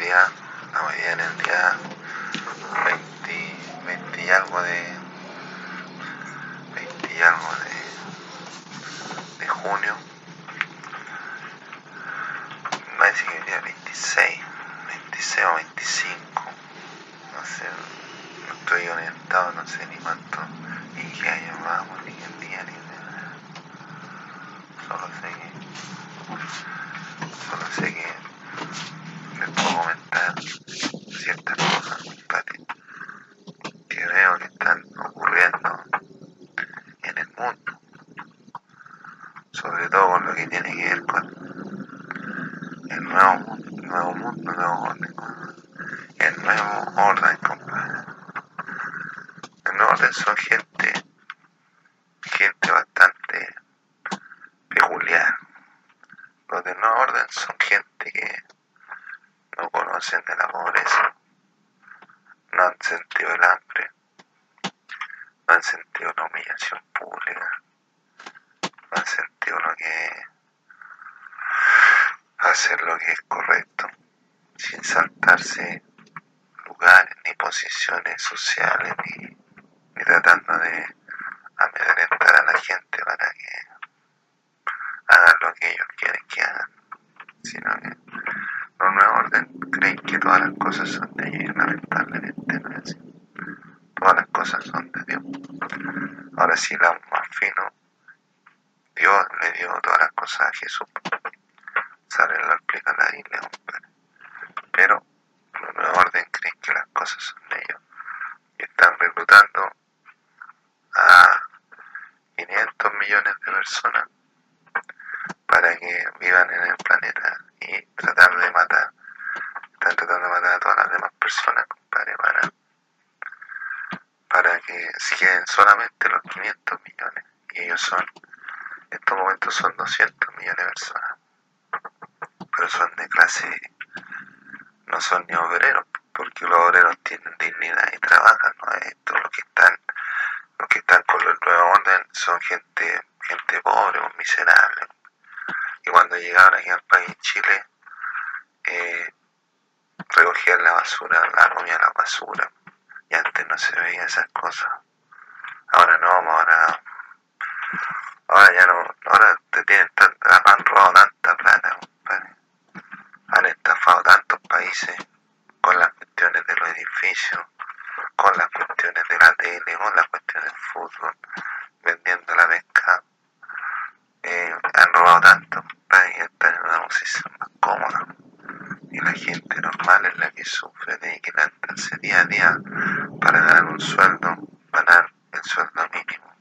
día, día en el día 20, 20 y algo de 20 y algo de, de junio. Me parece que el día 26, 26 o 25, no sé, no estoy orientado, no sé ni cuánto, ni qué año vamos, ni qué día, ni nada. Solo sé que, solo sé que les puedo comentar ciertas cosas compadre, que veo que están ocurriendo en el mundo, sobre todo con lo que tiene que ver con el nuevo nuevo mundo, nuevo orden, el nuevo orden, compadre. El nuevo orden son gente bastante peculiar. Los del nuevo orden son gente que no conocen de la pobreza, no han sentido el hambre, no han sentido la humillación pública, no han sentido lo que es hacer lo que es correcto, sin saltarse lugares ni posiciones sociales, ni, tratando de amedrentar a la gente para que hagan lo que ellos quieren que hagan, sino que los nuevos orden creen que todas las cosas son de ellos lamentablemente no es así. Todas las cosas son de Dios. Ahora sí, la más fino, Dios le dio todas las cosas a Jesús. Sale lo explica la Biblia. Pero los nuevos orden creen que las cosas son ellos y están reclutando a 500 millones de personas para que vivan en el planeta y tratar de matar, están tratando de matar a todas las demás personas, compadre, para, para que se queden solamente los 500 millones. Y ellos son, en estos momentos son 200 millones de personas. Pero son de clase, son ni obreros, porque los obreros tienen dignidad y trabajan, ¿no? Esto, los que están, los que están con el nuevo orden son gente, gente pobre o miserable. Y cuando llegaron aquí al país Chile, eh, recogían la basura, la comían la basura. Y antes no se veía esas cosas. Ahora no, ahora, ahora ya no, ahora te tienen tan, tanta plata, compadre. Han estafado con las cuestiones de los edificios, con las cuestiones de la tele, con las cuestiones del fútbol, vendiendo la pesca. Eh, han robado tanto para que están en una posición más cómoda. Y la gente normal es la que sufre de que levantarse día a día para ganar un sueldo, ganar el sueldo mínimo,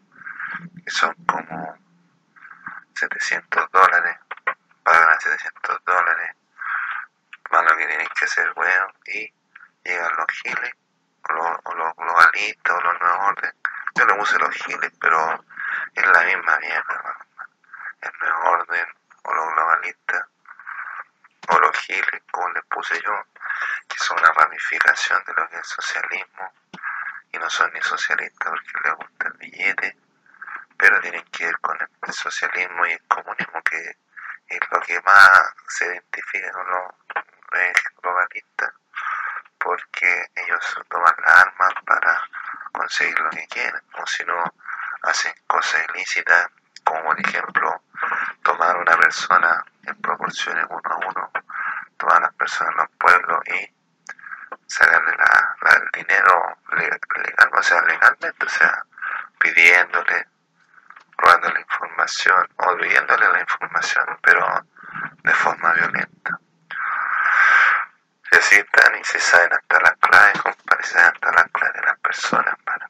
que son como 700 dólares, para ganar 700 dólares, más lo que tienen que hacer, bueno, y llegan los giles, o los, o los globalistas, o los nuevos orden. Yo le puse los giles, pero es la misma mierda, el nuevo orden, o los globalistas, o los giles, como les puse yo, que son una ramificación de lo que es el socialismo, y no son ni socialistas porque les gusta el billete, pero tienen que ver con el socialismo y el comunismo, que es lo que más se identifica con los porque ellos toman las armas para conseguir lo que quieren, o si no, hacen cosas ilícitas, como por ejemplo, tomar a una persona en proporciones uno a uno, tomar a las personas en los pueblos y sacarle la, el dinero legal, o sea, legalmente, o sea, pidiéndole, robándole información o pidiéndole la información, pero de forma violenta. Y así están y se saben hasta las claves, compadre, se saben hasta las claves de las personas, para.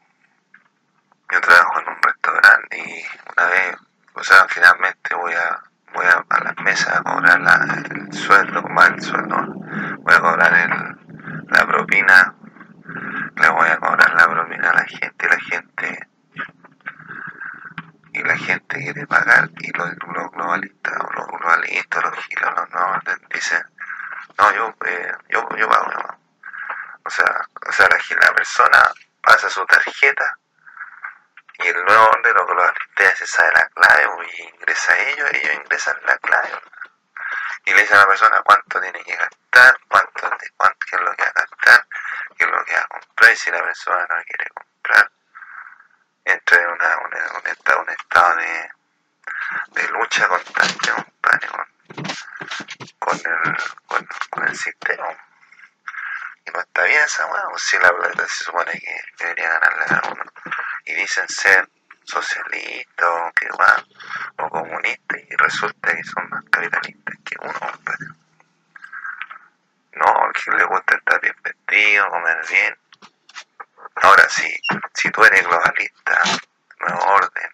Yo trabajo en un restaurante y una vez, o sea, finalmente voy a voy a, a las mesas a cobrar el sueldo, más el sueldo, voy a cobrar el, la propina, le voy a cobrar la propina a la gente, y la gente y la gente quiere pagar y los, los globalistas, los globalistas, los gilos, los no, dicen, no, yo, eh, yo, yo pago, yo pago. O sea, o sea la, la persona pasa su tarjeta y el nuevo orden los globalistas se sabe la clave y ingresa a ellos, ellos ingresan la clave y le dicen a la persona cuánto tiene que gastar, cuánto cuánto, qué es lo que va a gastar, qué es lo que va a comprar, y si la persona no quiere comprar, entra en una, un, estado, un estado de, de lucha constante, con, el, con, el sistema. Y no está bien esa weá, pues si la plata se supone que debería ganarla a uno. Y dicen ser socialistas o que va, o comunistas, y resulta que son más capitalistas que uno, compadre. No, que le gusta estar bien vestido, comer bien. Ahora, si, si tú eres globalista, nuevo orden,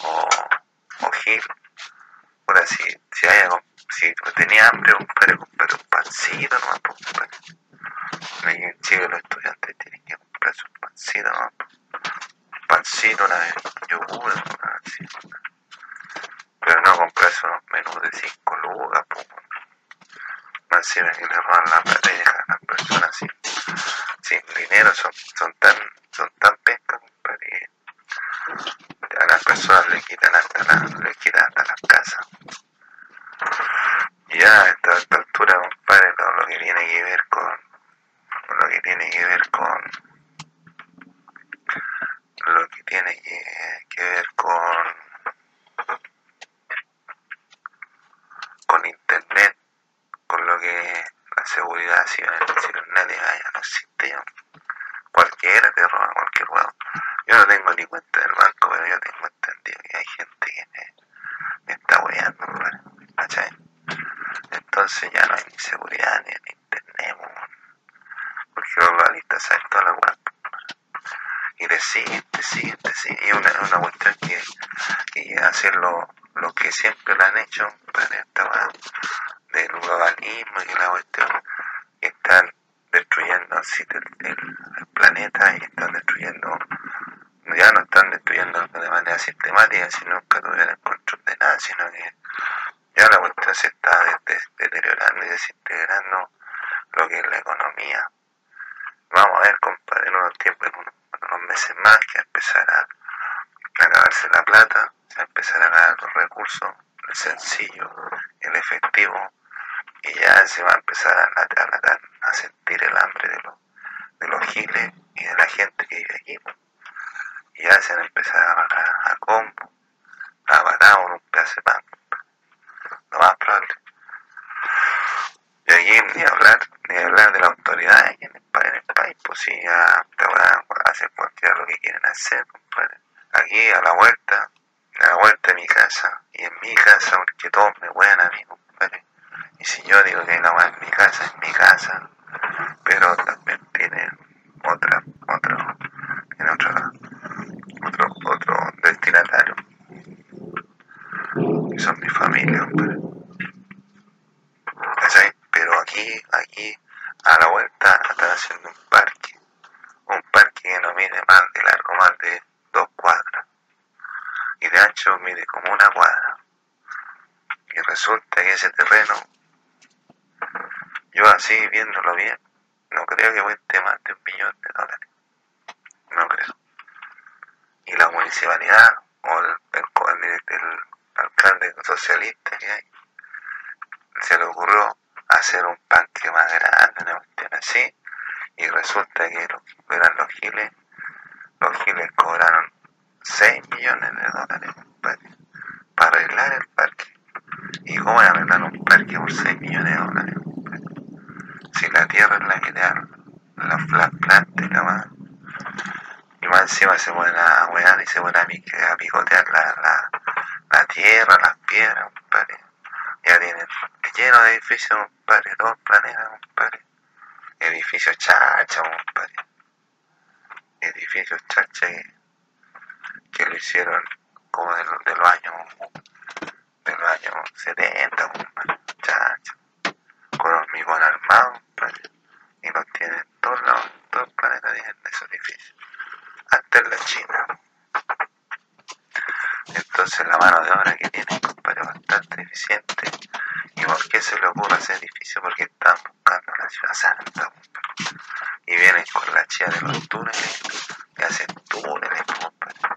o, o Gil, ahora si, si, haya, si tenía hambre, compadre, comprar un pancito, no compadre. Ahí en Chile los estudiantes tienen que comprarse un pancito, ¿no? Un pancito, una vez, yogur, así. Pero no comprarse unos menús de 5 lucas, pues. Más encima que le roban la plata y dejan a las personas sin, sin dinero, son, son tan, son tan pescas, compadre. que A las personas le quitan hasta, la, le quitan hasta las casas. Y ya a esta, a esta altura, compadre, todo lo que tiene que ver con lo que tiene que ver con lo que tiene que, que ver con con internet con lo que la seguridad cibernética ya no existe ya. cualquiera te roba cualquier huevo yo no tengo ni cuenta del banco pero yo tengo entendido que hay gente que me, me está hueando ¿cachai? entonces ya no hay ni seguridad ni, ni internet weón porque los globalistas saben toda la weá. Y te siguen, te siguen, te siguen. Y es una, una cuestión que, que hacer lo, lo que siempre lo han hecho, pues, esta del globalismo y la cuestión, están destruyendo así el, el, el planeta y están destruyendo, ya no están destruyendo de manera sistemática, sino que tuvieran control de nada, sino que ya la cuestión se está de- de- deteriorando y desintegrando lo que es la economía. Vamos a ver, compadre, en unos tiempos, en unos, meses más, que va a empezar a, a acabarse la plata, va a acabar los recursos, el sencillo, el efectivo, y ya se va a empezar a, a, a- sentir el hambre de los, de los giles y de la gente que vive aquí. pues. Y ya se van a empezar a agarrar a combo, a patar con un pedazo de pan. Lo más probable. Y aquí ni hablar, ni hablar de la autoridad en el, en el país, pues si ya te van a hacer cualquiera lo que quieren hacer, compadre. Aquí a la vuelta, a la vuelta de mi casa, y en mi casa, porque todos me huean a mí, compadre. Y si yo digo que la weá en mi casa, es mi casa, pero también tiene otra, otro, tiene otro, otro, otro destinatario, que son mi familia, compadre. ¿Cachai? Pero aquí, aquí, a la vuelta, están haciendo un parque. Un parque que no mide más de largo, más de dos cuadras. Y de ancho mide como una cuadra. Y resulta que ese terreno, yo así viéndolo bien, no creo que cueste más de un millón de dólares. No creo. Y la municipalidad, o el, el, el- el alcalde socialista que hay, se le ocurrió hacer un parque más grande, una cuestión así, y resulta que los, eran los giles, los giles cobraron 6 millones de dólares para arreglar el parque. ¿Y cómo arreglar un parque por 6 millones de dólares? Si la tierra es la que te da la más. Y más encima se ponen a wear y se ponen a, picotear la, la tierra, las piedras, compadre. Ya tienen lleno de edificios, compadre, todo el planeta, compadre. Edificios chacha, compadre. Edificios chacha que, lo hicieron como de los años de los años 70, compadre. Chacha. Con hormigón armado, compadre. Y los tienen en todos lados, en todo el planeta tienen esos edificios. Hasta en la China. Entonces la mano de obra que tienen, compadre, bastante eficiente. ¿Y por qué se le ocurre hacer edificio? Porque están buscando la ciudad santa. Y vienen con la chía de los túneles y hacen túneles.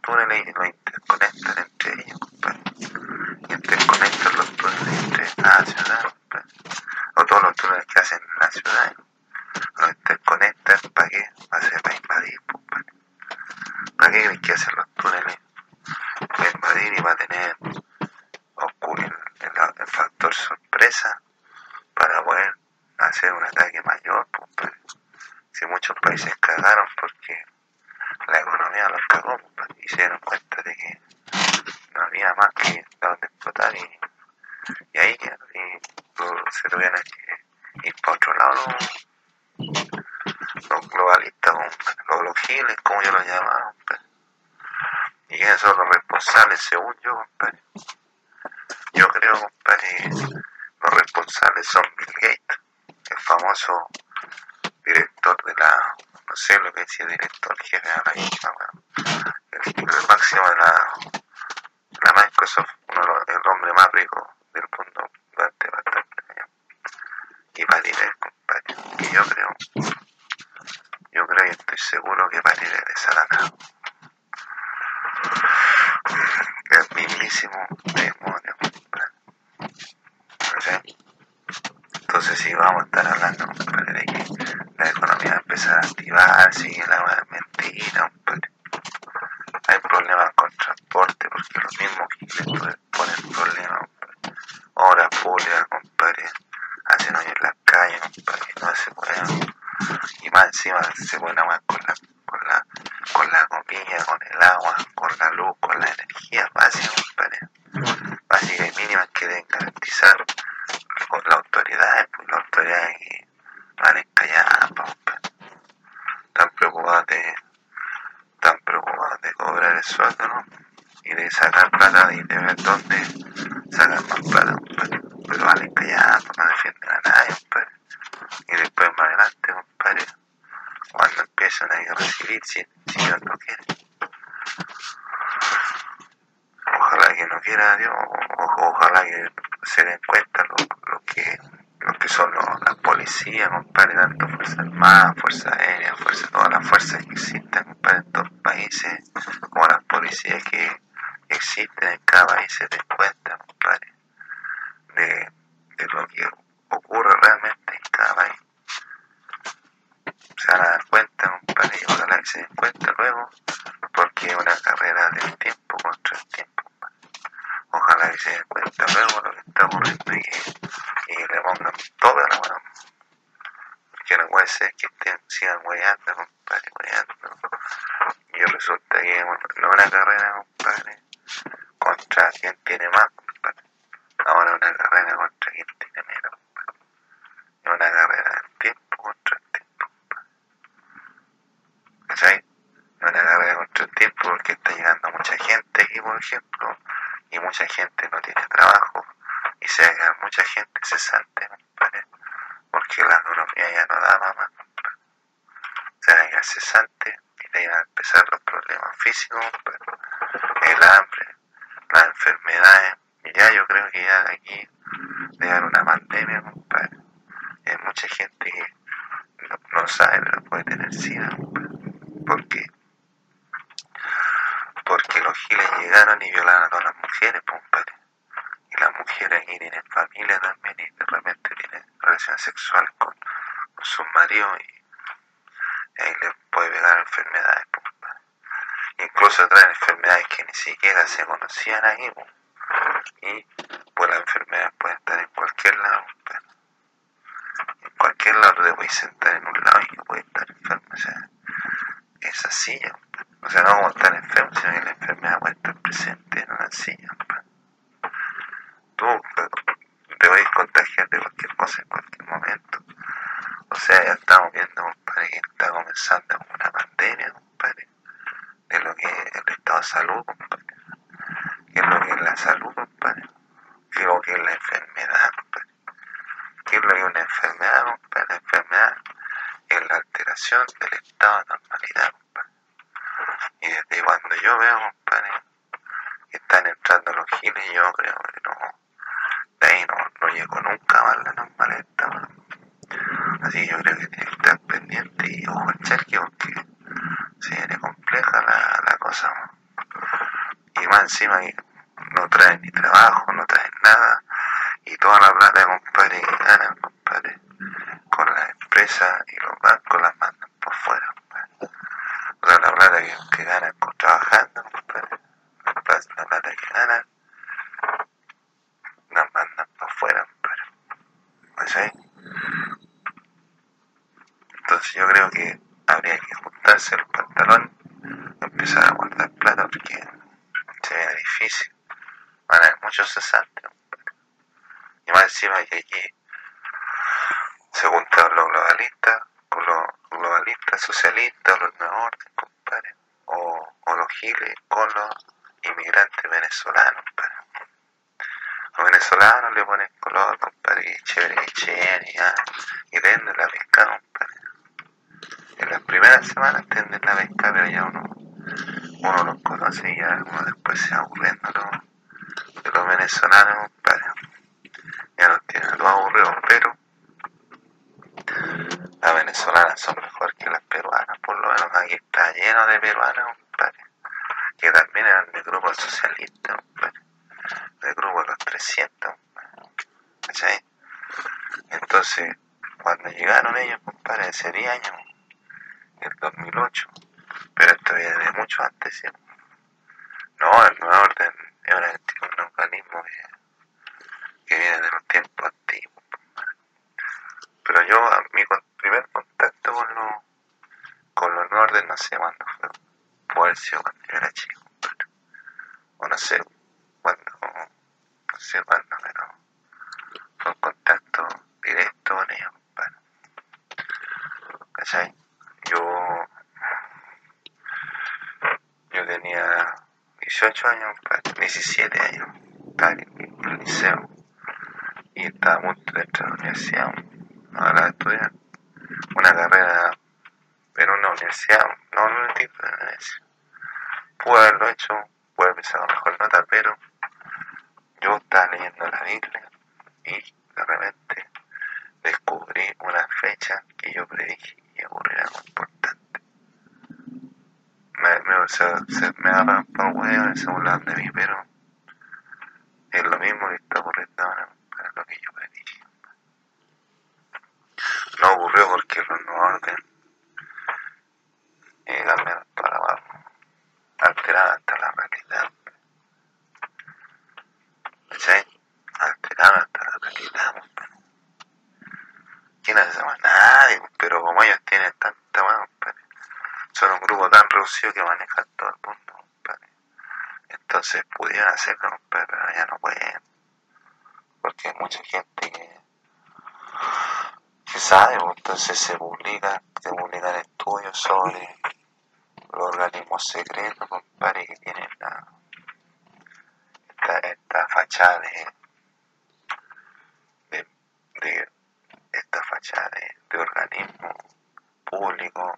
Túneles y los interconectan entre ellos, compadre. Interconectan los túneles entre cada ciudad. O todos los túneles que hacen en la ciudad, los interconectan, ¿para qué? Va a ser para invadir, pues, ¿para qué creen que hacen los túneles? Para invadir y va a tener ocurrir el, factor sorpresa para poder hacer un ataque mayor, pues, si muchos países cagaron porque la economía los cagó, pues, y se dieron cuenta de que no había más que donde explotar y, y ahí y, se tuvieron que ir para otro lado los, globalistas, los, los giles, como yo los llamaba, y esos son los responsables, según yo, compadre. Yo los responsables son Bill Gates, el famoso director de la, no sé lo que decía director, la misma, el, máximo de la Microsoft, uno, el hombre más rico del mundo durante bastante años. Y Patinel, compadre, y yo creo, yo creo y estoy seguro que Patinel es Satanás. El mismísimo demonio, compadre. Entonces si vamos a estar hablando, compadre, de que la economía va a empezar a activarse y la mentira, compadre. Hay problemas con transporte porque los mismos que ponen problemas, compadre. Horas públicas, compadre. Hacen hoy en las calles, compadre. No se puede. Y más encima se pueden más con la, con la, con la comida, con el agua, con la luz, con la energía básica, compadre. Básica y mínima que deben garantizar con la autoridad, pues la autoridad que van encalladas, compadre. Están preocupados de están preocupados de cobrar el sueldo, ¿no? Y de sacar plata y de ver dónde sacar más plata, compadre. Pero valen callados, no defienden a nadie, compadre. Y después más adelante, compadre, cuando empiezan a recibir, si, si Dios no quiere. Ojalá que no quiera Dios, ojalá que se den cuenta lo, lo que lo que son los, las policías, compadre, tanto Fuerza Armada, Fuerza Aérea, fuerza, todas las fuerzas que existen, compadre, en todos los países, como las policías que existen en cada país se den cuenta, compadre, de, de lo que ocurre realmente en cada país. Se van a dar cuenta, compadre, y ojalá luego, porque es una carrera del tiempo contra el tiempo. Ojalá que se den cuenta luego lo que está ocurriendo y y le pongan toda la mano. Porque no puede ser que estén, sigan weyando, compadre, weyando. Y resulta que bueno, no una carrera, compadre, contra quien tiene más, compadre. Ahora una carrera contra quien tiene menos, compadre. Es una carrera del tiempo contra el tiempo, compadre. ¿Cachai? Es una carrera contra el tiempo porque está llegando mucha gente aquí, ejemplo, y mucha gente no tiene trabajo y se haga mucha gente cesante, compadre, porque la economía ya no da compadre. Se haga cesante y le van a empezar los problemas físicos, compadre, el hambre, las enfermedades, y ya yo creo que ya de aquí debe haber una pandemia, compadre. hay mucha gente que no, no sabe, pero puede tener SIDA, compadre. ¿Por qué? Porque los giles llegaron y violaron a todas las mujeres, compadre y las mujeres aquí tienen familia también y de repente tienen sexuales con, con sus maridos y, ahí les puede pegar enfermedades. Pues, Incluso traen enfermedades que ni siquiera se conocían aquí. Pues. Y pues las enfermedades pueden estar en cualquier lado. Pues. En cualquier lado te puedes sentar en un lado y puedes estar enfermo. O sea, es así. O sea, no como estar enfermo, sino que la enfermedad puede estar presente en una silla. Pues tú te vais a contagiar de cualquier cosa en cualquier momento. O sea, ya estamos viendo, compadre, que está comenzando una pandemia, compadre, de lo que es el estado de salud, compadre, que es lo que es la salud, compadre, que es lo que es la enfermedad, compadre, que es lo que es una enfermedad, compadre, la enfermedad es la alteración del estado de normalidad, compadre. Y desde cuando yo veo, compadre, que están entrando los giles, yo creo que no de ahí no, no llegó nunca más la normalidad. Así que yo creo que tiene que estar pendiente y ojo al charque porque se viene compleja la, la cosa. Y más encima que no traen ni trabajo, no traen nada. Y toda la plata, compadre, que ganan, compadre, empresas y los bancos las mandan por fuera. O sea, la plata que, que ganan con trabajando, compadre, la plata, la plata que ganan, las mandan por fuera, compadre. ¿Sí? Entonces yo creo que habría que juntarse el pantalón y empezar a guardar plata porque se ve difícil. Van a haber muchos cesantes. compadre. Y más encima que aquí se juntaron los globalistas con los globalistas socialistas o los nuevos orden, compadre. O, o los giles con los inmigrantes venezolanos, compadre. Los venezolanos le ponen color, compadre, y y ah, y venden la pesca, compadre. En las primeras semanas tienden la pesca, pero ya uno, uno los conoce y ya uno después se aburriendo de los venezolanos, 16 años, el 2008, pero esto viene de mucho antes, ¿sí? No, el nuevo orden es un, organismo que, viene de los tiempos antiguos. Pues, pero yo, mi primer contacto con los con los nuevos orden, no sé cuándo fue, puede haber sido cuando era chico, pues, o no sé cuándo, no sé cuándo, pero fue un 18 años, compadre, 17 años, en el liceo y estaba a punto de a la universidad, ahora a estudiar una carrera, pero una universidad, no un tipo de universidad. Pude haberlo hecho, pude haber sacado mejor nota, pero yo estaba leyendo la Biblia y de repente descubrí una fecha que yo predije que. Me, me, se, se, me agarran por huevo y se burlan de mí, pero es lo mismo que está ocurriendo ahora para lo que yo predije. No ocurrió porque no orden y cambiaron toda la barra, alteraron hasta la realidad. ¿Cachai? Alteraron hasta la realidad, compadre. ¿Quién hace esa weá? Nadie, pero como ellos tienen tanta weá, compadre, son un grupo tan reducido que manejan todo el mundo, compadre. Entonces pudieron hacerlo, compadre, pero ya no pueden. Porque hay mucha gente que, sabe, pues, entonces se publica, se publican estudios sobre los organismos secretos, compadre, que tienen la, esta, esta fachada de, de, de esta fachada de, de organismo público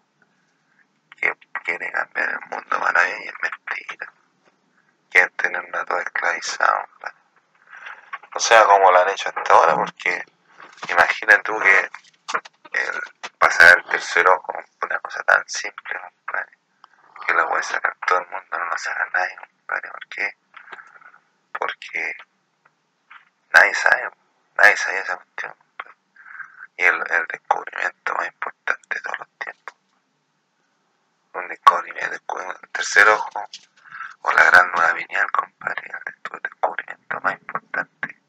que quiere cambiar el mundo para ellos y es mentira. Quieren tenerla toda esclavizada, compadre. O sea, como lo han hecho hasta ahora, porque imagina tú que el pasar el tercer ojo, una cosa tan simple, que la puede sacar todo el mundo, no lo saca nadie, compadre. ¿Por qué? Porque nadie sabe, nadie sabe esa cuestión, compadre. Y el, el descubrimiento más importante de todos los tiempos. Un descubrimiento, el tercer ojo, o la gran nueva lineal, compadre, el descubrimiento más importante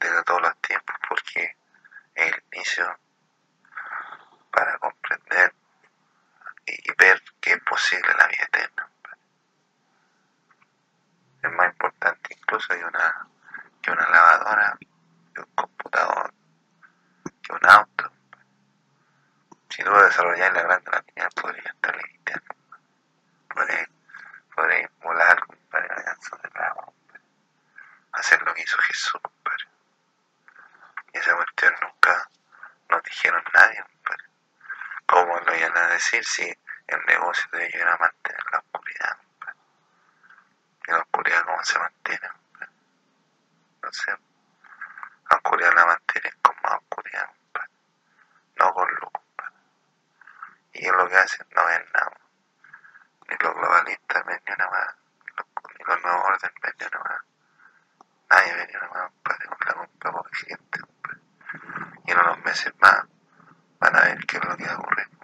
de todos los tiempos, porque es el inicio para comprender y ver que es posible la vida eterna. compadre. Es más importante incluso que una, que una lavadora, que un computador, que un auto. Si tú desarrollas la gran nueva lineal, podría estar en el infierno. Podría, podría volar, compadre, alcanzar del agua, compadre. Hacer lo que hizo Jesús, compadre. Y esa cuestión nunca nos dijeron nadie, compadre. ¿Cómo lo iban a decir si el negocio de ellos era mantener la oscuridad? ¿Y la oscuridad cómo se mantiene? No sé. La oscuridad la mantienen con más oscuridad. No con luz. Y ellos lo que hacen no ven nada. Ni los globalistas ven ni una más. Ni los nuevos orden ven ni una más. Nadie ven ni una más, compadre, con la por gente y en unos meses más van a ver qué es lo que va a.